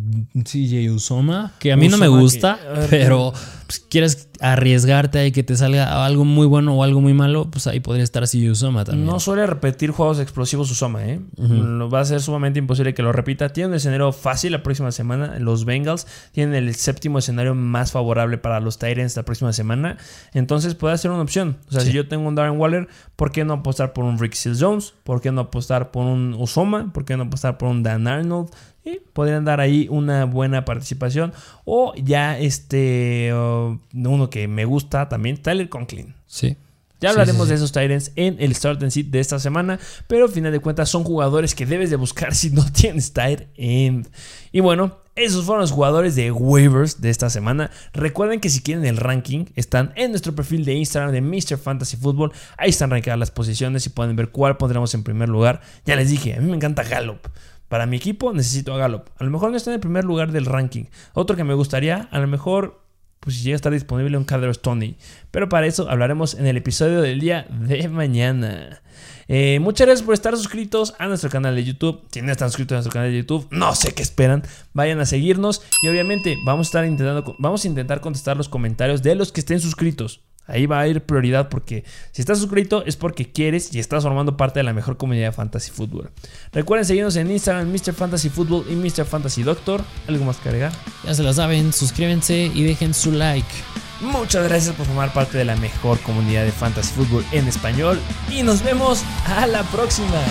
S2: CJ Usoma, que a mí no me gusta,
S1: que-
S2: pero pues, quieres arriesgarte ahí que te salga algo muy bueno o algo muy malo, pues ahí podría estar CJ Usoma también.
S1: No suele repetir juegos explosivos Usoma, ¿eh? Va a ser sumamente imposible que lo repita. Tiene un escenario fácil la próxima semana. Los Bengals tienen el séptimo escenario más favorable para los Titans la próxima semana. Entonces puede ser una opción. O sea,
S2: Sí.
S1: si yo tengo un Darren Waller, ¿por qué no apostar por un Rick Seals ¿Por qué no apostar por un Usoma? ¿Por qué no apostar por un Dan Arnold? Y podrían dar ahí una buena participación. O ya este, uno que me gusta también, Tyler Conklin.
S2: Sí.
S1: Ya hablaremos de esos Titans en el Start and Seat de esta semana, pero al final de cuentas son jugadores que debes de buscar si no tienes tight end. Y bueno, esos fueron los jugadores de waivers de esta semana. Recuerden que si quieren el ranking, están en nuestro perfil de Instagram de Mr. Fantasy Football. Ahí están rankeadas las posiciones y pueden ver cuál pondremos en primer lugar. Ya les dije, a mí me encanta Gallup. Para mi equipo necesito a Gallup. A lo mejor no está en el primer lugar del ranking. Otro que me gustaría, a lo mejor pues si llega a estar disponible un Cadero Tony. Pero para eso hablaremos en el episodio del día de mañana. Eh, muchas gracias por estar suscritos a nuestro canal de YouTube. Si no están suscritos a nuestro canal de YouTube, no sé qué esperan. Vayan a seguirnos y obviamente vamos a estar intentando, vamos a intentar contestar los comentarios de los que estén suscritos. Ahí va a ir prioridad porque si estás suscrito es porque quieres y estás formando parte de la mejor comunidad de Fantasy Football. Recuerden seguirnos en Instagram, Mr. Fantasy Football y Mr. Fantasy Doctor. ¿Algo más que agregar?
S2: Ya se lo saben, suscríbanse y dejen su like.
S1: Muchas gracias por formar parte de la mejor comunidad de Fantasy Football en español y nos vemos a la próxima.